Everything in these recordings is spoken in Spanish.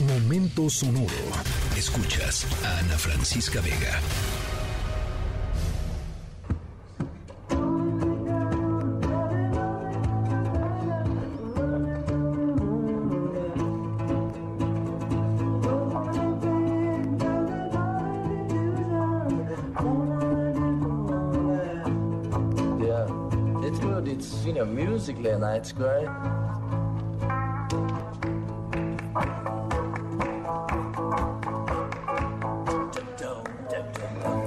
Momento sonoro. Escuchas a Ana Francisca Vega. Yeah, it's good. It's you know musically and it's great. Bye.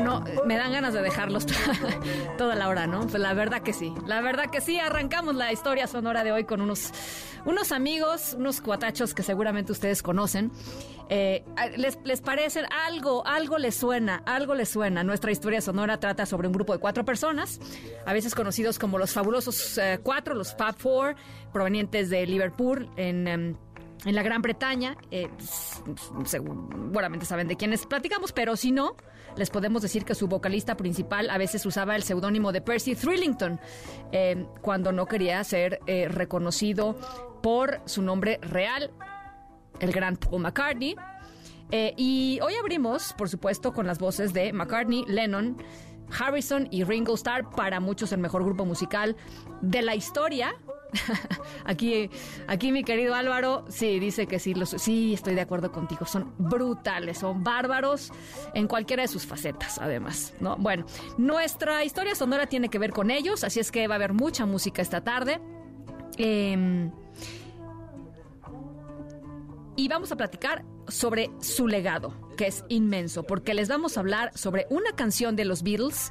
Bueno, me dan ganas de dejarlos toda la hora, ¿no? Pues la verdad que sí. La verdad que sí. Arrancamos la historia sonora de hoy con unos, unos amigos, unos cuatachos que seguramente ustedes conocen. Eh, les, les parecen algo, algo les suena, algo les suena. Nuestra historia sonora trata sobre un grupo de cuatro personas, a veces conocidos como los fabulosos eh, cuatro, los Fab Four, provenientes de Liverpool en. em, en la Gran Bretaña, eh, seguramente saben de quiénes platicamos, pero si no, les podemos decir que su vocalista principal a veces usaba el seudónimo de Percy Thrillington eh, cuando no quería ser eh, reconocido por su nombre real, el gran Paul McCartney. Eh, y hoy abrimos, por supuesto, con las voces de McCartney, Lennon, Harrison y Ringo Starr, para muchos el mejor grupo musical de la historia. aquí, aquí mi querido Álvaro, sí, dice que sí, los, sí, estoy de acuerdo contigo, son brutales, son bárbaros en cualquiera de sus facetas, además, ¿no? Bueno, nuestra historia sonora tiene que ver con ellos, así es que va a haber mucha música esta tarde. Em, y vamos a platicar sobre su legado, que es inmenso, porque les vamos a hablar sobre una canción de los Beatles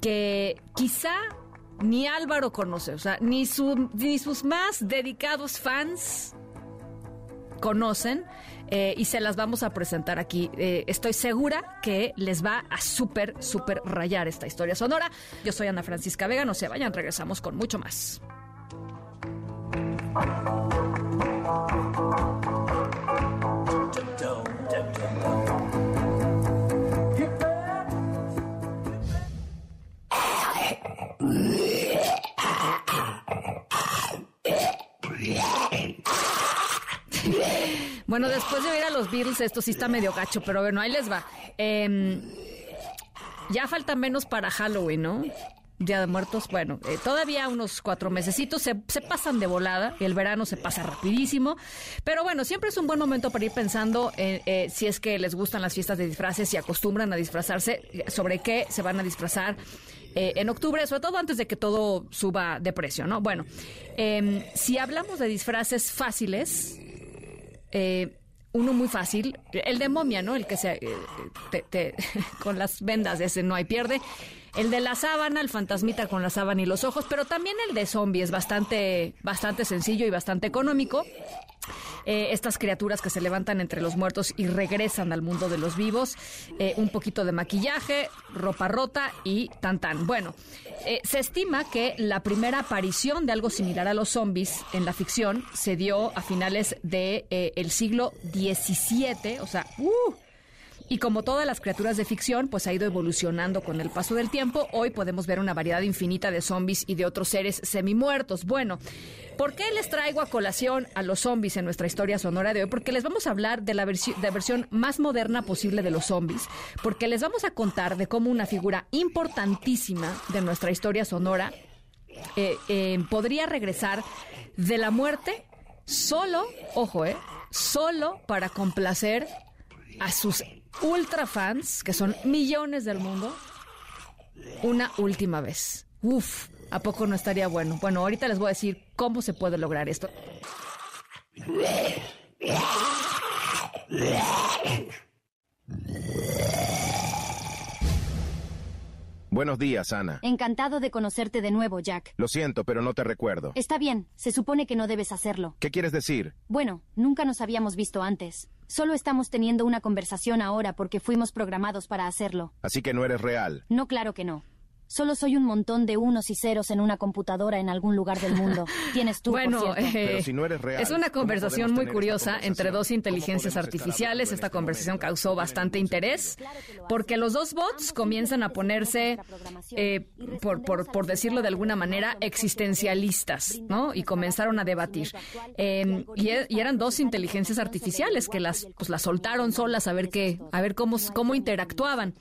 que quizá ni Álvaro conoce, o sea, ni, su- ni sus más dedicados fans conocen eh, y se las vamos a presentar aquí. Eh, estoy segura que les va a súper, súper rayar esta historia sonora. Yo soy Ana Francisca Vega, no se vayan, regresamos con mucho más. Bueno, después de oír a los Beatles, esto sí está medio gacho, pero bueno, ahí les va. Em, ya falta menos para Halloween, ¿no? Día de Muertos, bueno, eh, todavía unos cuatro mesecitos se, pasan de volada, el verano se pasa rapidísimo, pero bueno, siempre es un buen momento para ir pensando en, eh, si es que les gustan las fiestas de disfraces, si acostumbran a disfrazarse, sobre qué se van a disfrazar eh, en octubre, sobre todo antes de que todo suba de precio, ¿no? Bueno, em, si hablamos de disfraces fáciles, eh, uno muy fácil, el de momia, ¿no? El que se eh, te- te- con las vendas, ese no hay pierde. El de la sábana, el fantasmita con la sábana y los ojos, pero también el de zombie es bastante, bastante sencillo y bastante económico. Eh, estas criaturas que se levantan entre los muertos y regresan al mundo de los vivos, eh, un poquito de maquillaje, ropa rota y tan tan. Bueno, eh, se estima que la primera aparición de algo similar a los zombies en la ficción se dio a finales del de, el siglo XVII, o sea, ¡uh! Y como todas las criaturas de ficción, pues ha ido evolucionando con el paso del tiempo. Hoy podemos ver una variedad infinita de zombies y de otros seres semimuertos. Bueno, ¿por qué les traigo a colación a los zombies en nuestra historia sonora de hoy? Porque les vamos a hablar de la versión más moderna posible de los zombies. Porque les vamos a contar de cómo una figura importantísima de nuestra historia sonora eh, eh, podría regresar de la muerte solo, ojo, eh, solo para complacer a sus ultra fans, que son millones del mundo, una última vez. Uf, ¿a poco no estaría bueno? Bueno, ahorita les voy a decir cómo se puede lograr esto. Buenos días, Ana. Encantado de conocerte de nuevo, Jack. Lo siento, pero no te recuerdo. Está bien, se supone que no debes hacerlo. ¿Qué quieres decir? Bueno, nunca nos habíamos visto antes. Solo estamos teniendo una conversación ahora porque fuimos programados para hacerlo. Así que no eres real. No, claro que no. Solo soy un montón de unos y ceros en una computadora en algún lugar del mundo. Tienes tú, Bueno, por cierto. eh, Pero si no eres real, es una ¿cómo conversación muy curiosa entre dos inteligencias ¿Cómo podemos estar artificiales. Esta este conversación momento? causó bastante interés porque los dos bots comienzan a ponerse, eh, por, por, por decirlo de alguna manera, existencialistas, ¿no? Y comenzaron a debatir. Eh, y, e- y eran dos inteligencias artificiales que las, pues, las soltaron solas a ver qué, a ver cómo, cómo interactuaban.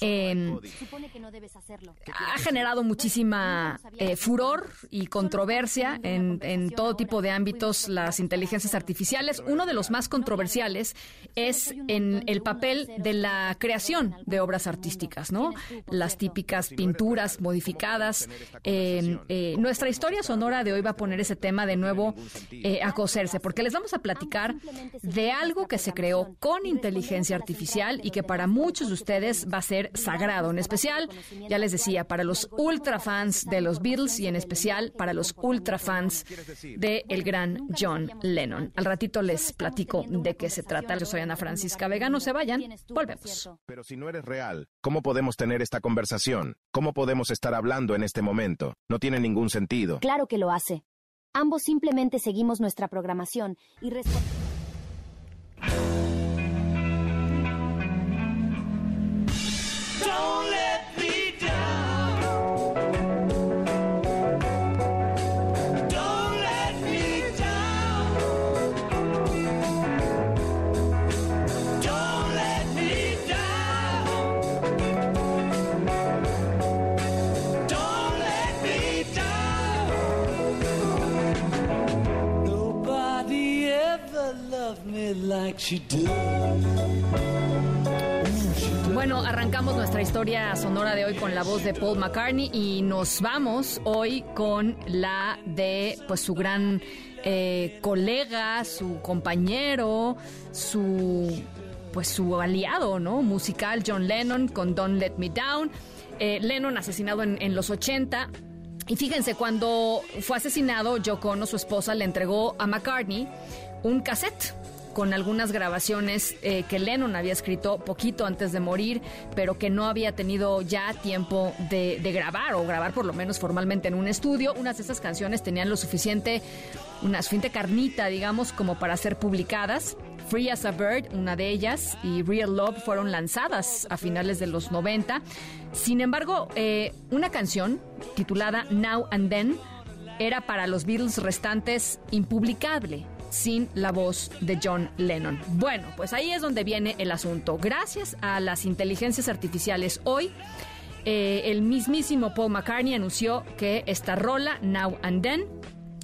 Eh, Supone que no debes hacerlo. ha generado muchísima eh, furor y controversia en, en todo tipo de ámbitos las inteligencias artificiales. Uno de los más controversiales es en el papel de la creación de obras artísticas, ¿no? Las típicas pinturas modificadas. Eh, eh, nuestra historia sonora de hoy va a poner ese tema de nuevo eh, a coserse, porque les vamos a platicar de algo que se creó con inteligencia artificial y que para muchos de ustedes va a ser sagrado, en especial, ya les decía, para los ultra fans de los Beatles y en especial para los ultra fans de el gran John Lennon. Al ratito les platico de qué se trata. Yo soy Ana Francisca Vega, no se vayan, volvemos. Pero si no eres real, ¿cómo podemos tener esta conversación? ¿Cómo podemos estar hablando en este momento? No tiene ningún sentido. Claro que lo hace. Ambos simplemente seguimos nuestra programación y respo- Bueno, arrancamos nuestra historia sonora de hoy con la voz de Paul McCartney y nos vamos hoy con la de pues su gran eh, colega, su compañero, su pues su aliado, ¿no? Musical John Lennon con Don't Let Me Down. Eh, Lennon asesinado en, los 80. Y fíjense, cuando fue asesinado, Yoko Ono, su esposa, le entregó a McCartney un cassette con algunas grabaciones eh, que Lennon había escrito poquito antes de morir, pero que no había tenido ya tiempo de, grabar o grabar por lo menos formalmente en un estudio. Unas de esas canciones tenían lo suficiente, una suficiente carnita, digamos, como para ser publicadas. Free as a Bird, una de ellas, y Real Love fueron lanzadas a finales de los 90. Sin embargo, eh, una canción titulada Now and Then era para los Beatles restantes impublicable sin la voz de John Lennon. Bueno, pues ahí es donde viene el asunto. Gracias a las inteligencias artificiales hoy, eh, el mismísimo Paul McCartney anunció que esta rola, Now and Then,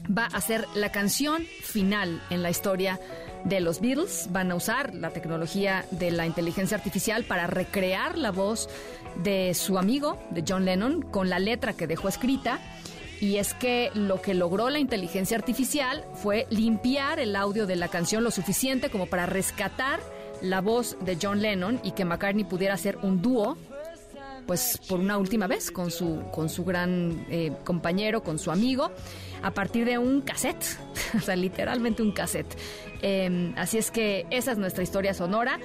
va a ser la canción final en la historia de los Beatles. Van a usar la tecnología de la inteligencia artificial para recrear la voz de su amigo, de John Lennon, con la letra que dejó escrita. Y es que lo que logró la inteligencia artificial fue limpiar el audio de la canción lo suficiente como para rescatar la voz de John Lennon y que McCartney pudiera hacer un dúo pues por una última vez con su con su gran eh, compañero, con su amigo, a partir de un cassette, o sea, literalmente un cassette. Eh, así es que esa es nuestra historia sonora.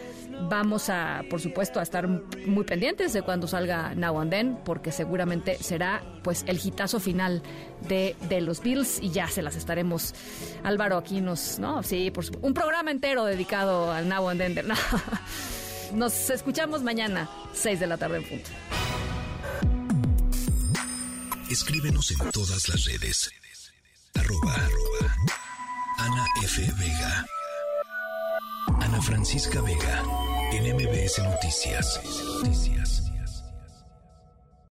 Vamos a, por supuesto, a estar muy pendientes de cuando salga Now and Then, porque seguramente será pues el hitazo final de, de los Bills y ya se las estaremos. Álvaro aquí nos, ¿no? Sí, por supuesto. Un programa entero dedicado al Now and Then. no. Nos escuchamos mañana, 6 de la tarde en punto. Escríbenos en todas las redes. Arroba, arroba. Ana F. Vega. Ana Francisca Vega. En MBS Noticias. Noticias.